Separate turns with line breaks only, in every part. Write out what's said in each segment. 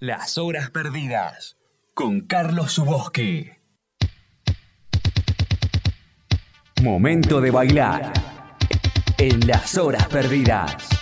Las horas perdidas con Carlos Subosque. Momento de bailar en las horas perdidas.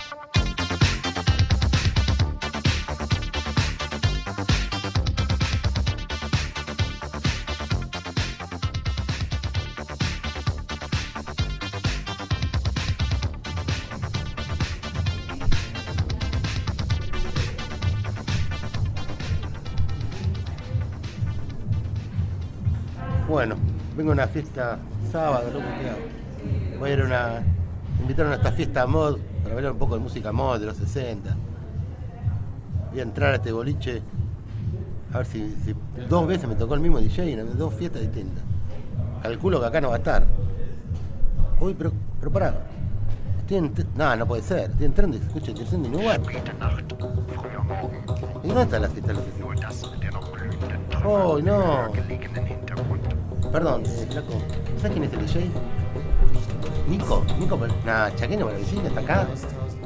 Bueno, vengo a una fiesta sábado, loco, ¿qué hago? Voy a ir a una. Me invitaron a esta fiesta mod para bailar un poco de música mod de los 60. Voy a entrar a este boliche. A ver si, si- dos veces me tocó el mismo DJ en dos fiestas distintas. Calculo que acá no va a estar. Uy, pero, pero pará. Estoy en. No, no puede ser. Estoy entrando y escucho el de Nubat. ¿Y dónde está la fiesta de los 60? ¡Oh, no! Perdón, eh, flaco. ¿Sabes quién es el DJ? Nico, Nico, nah, Chaqueño Palavicini está acá.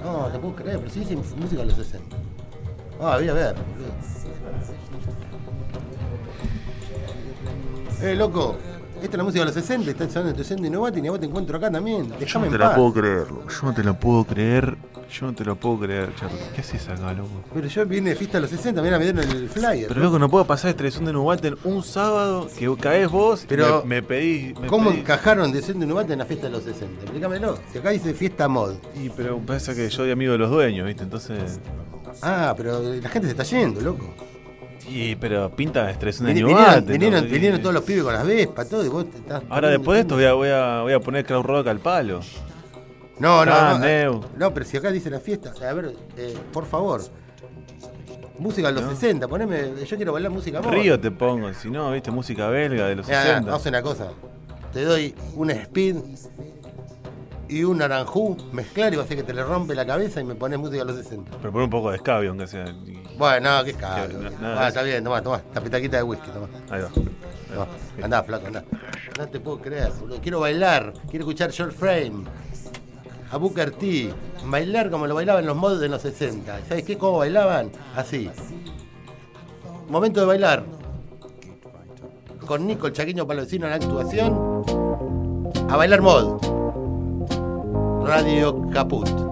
No, te puedo creer, pero sí dice música de los 60. Ah, voy a ver. Eh, loco, esta es la música de los 60, está sonando tu 60 y no y a vos te encuentro acá también.
Yo
Déjame
no
en
te la
paz.
puedo creer, yo no te la puedo creer, yo no te lo puedo creer, Charlie. ¿Qué haces acá, loco?
Pero yo vine de fiesta de los 60, mira, me dieron el flyer.
Pero loco, no puedo pasar tradición de Nubaten un sábado que caes vos
Pero,
me, me pedís. me
¿Cómo
pedís-
encajaron de Sendo Nubate en la fiesta de los 60? Explícamelo. Si acá dice fiesta mod.
Y pero pasa que yo soy amigo de los dueños, ¿viste? Entonces.
Ah, pero la gente se está yendo, loco.
Sí, pero pinta de tradición de Nubaten.
Vinieron, vinieron,
¿no?
vinieron todos los pibes con las vespas, todo, y vos te estás.
Ahora después de esto voy a, voy a, voy a poner crowd rock al palo.
No, no,
Ah,
no.
Neu.
No, pero si acá dice la fiesta, a ver, eh, por favor. Música de los
No.
60, poneme. Yo quiero bailar música mod.
Río te pongo, si no, viste, música belga de los
Mirá,
60.
vamos a una cosa. Te doy un speed y un naranjú, mezclar y va a hacer que te le rompe la cabeza y me pones música de los 60.
Pero pon un poco de escabio, aunque sea.
Bueno, no, qué.
Que-
Ah, está bien, tomá, tomá. La petaquita de whisky, tomá.
Ahí va.
No, andá, flaco, andá. No te puedo creer, boludo. Quiero bailar, quiero escuchar Short Frame, a Booker T, bailar como lo bailaban los mods de los 60. ¿Sabes qué? ¿Cómo bailaban? Así. Momento de bailar. Con Nico, el chaqueño palavecino en la actuación. A bailar mod. Radio Caput.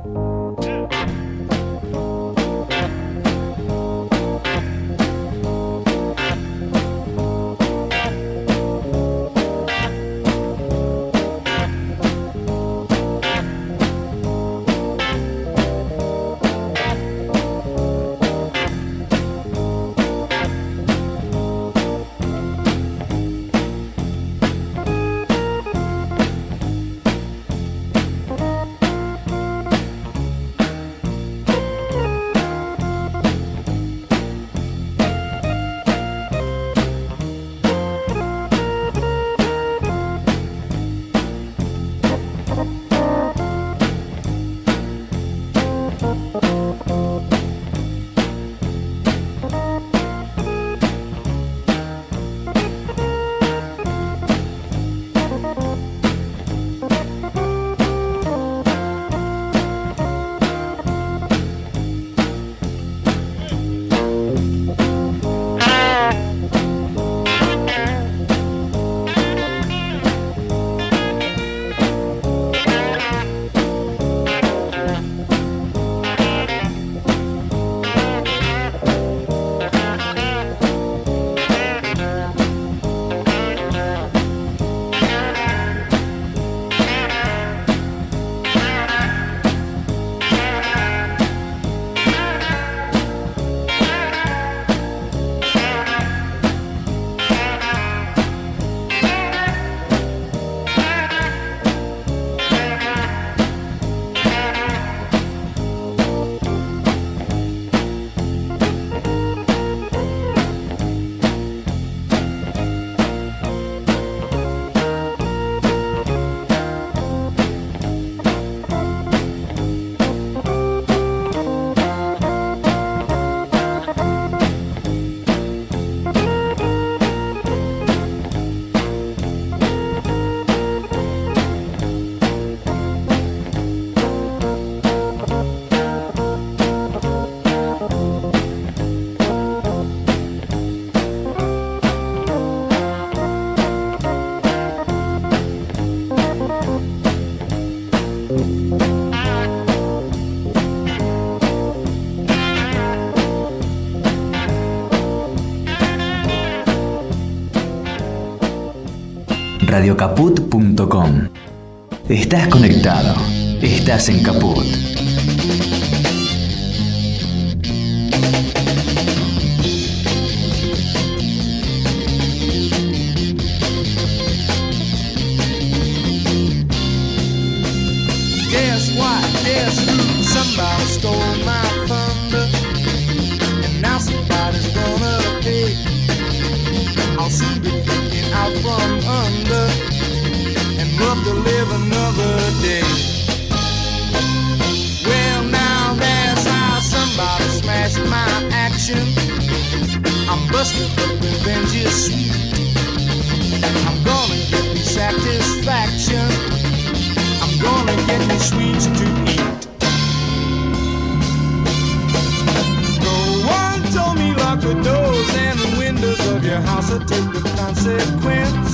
radiocaput.com. Estás conectado. Estás en Caput.
The doors and the windows of your house or take the consequence.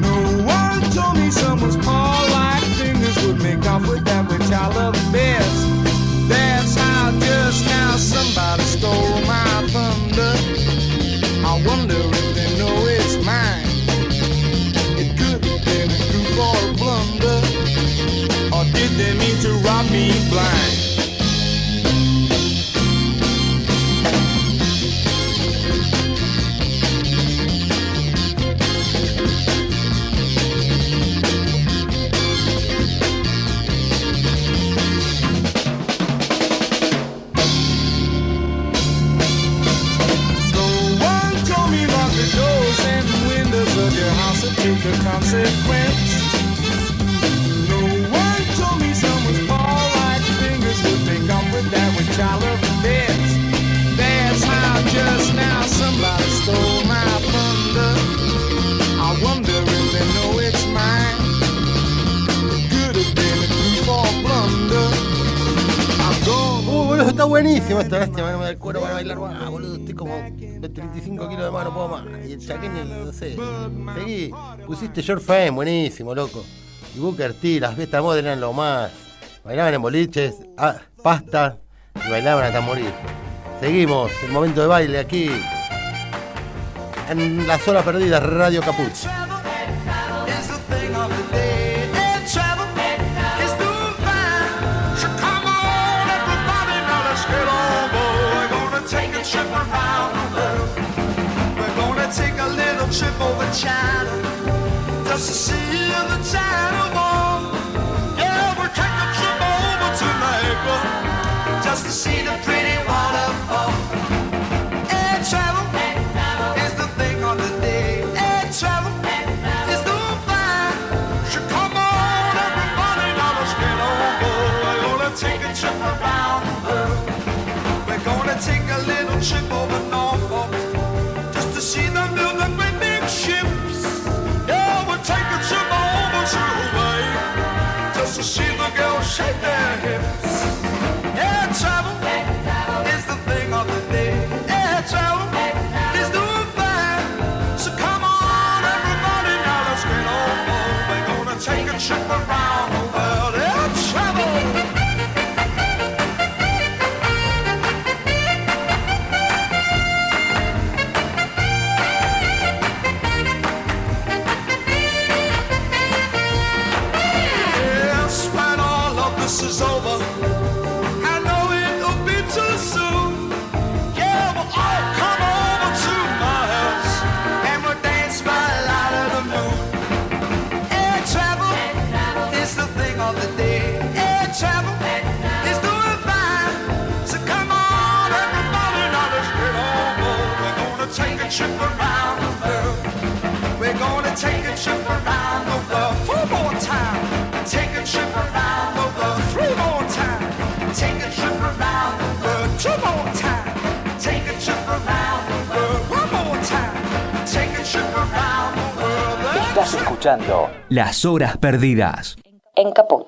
No one told me someone's paw-like fingers would make off with that which I love best. That's how just now somebody stole my thunder. I wonder if they know it's mine. It could have been a goof or a blunder. Or did they mean to rob me blind? Take
buenísimo esta no me da cuero para bailar más, boludo. Estoy como de 35 kilos de más, no puedo más. Y el chaqueño, no sé. Seguí, pusiste George Fame, buenísimo, loco. Y Booker T, las fiestas mod eran lo más. Bailaban en boliches, ah, pasta, y bailaban hasta morir. Seguimos, el momento de baile aquí. En las horas perdidas, Radio Caput.
Trip over China. Just to see the China Wall. Yeah, we're taking a trip over to Niagara. Just to see the pretty waterfall. And travel is the thing of the day. And travel is doing fine. So come on, everybody, let's get on board. We're gonna take a trip around the world. We're gonna take a little trip over Norfolk take a trip around the world four more times. Take a trip around the world three more times. Take a trip around the world two more times. Take a trip around the world one more time. Take a trip around the world.
Estás escuchando Las Horas Perdidas.
En Caput.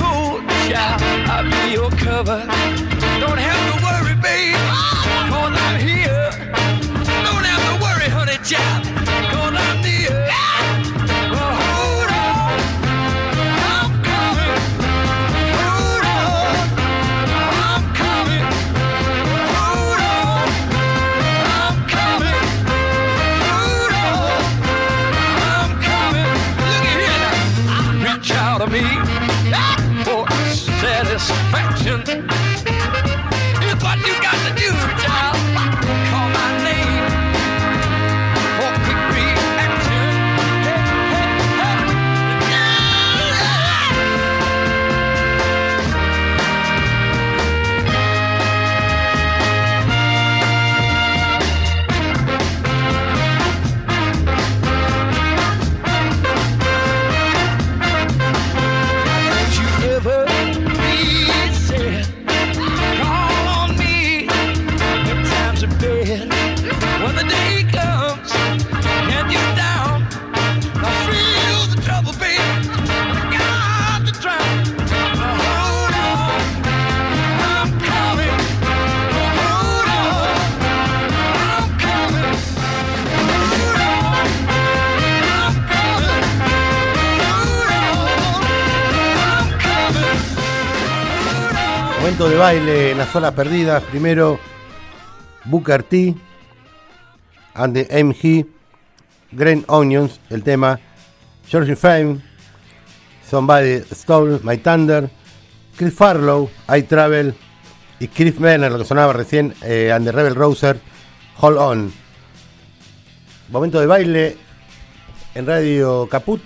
Cold, child, I'll be your cover. Don't have to worry, babe, cause I'm here. Don't have to worry, honey, child, I'm hold on,
De baile en las zonas perdidas. Primero, Booker T. And the MG. Green Onions, el tema. George Fame. Somebody Stole My Thunder. Chris Farlow, I Travel. Y Chris Menner, lo que sonaba recién, eh, and the Rebel Rouser. Hold On. Momento de baile en Radio Caput.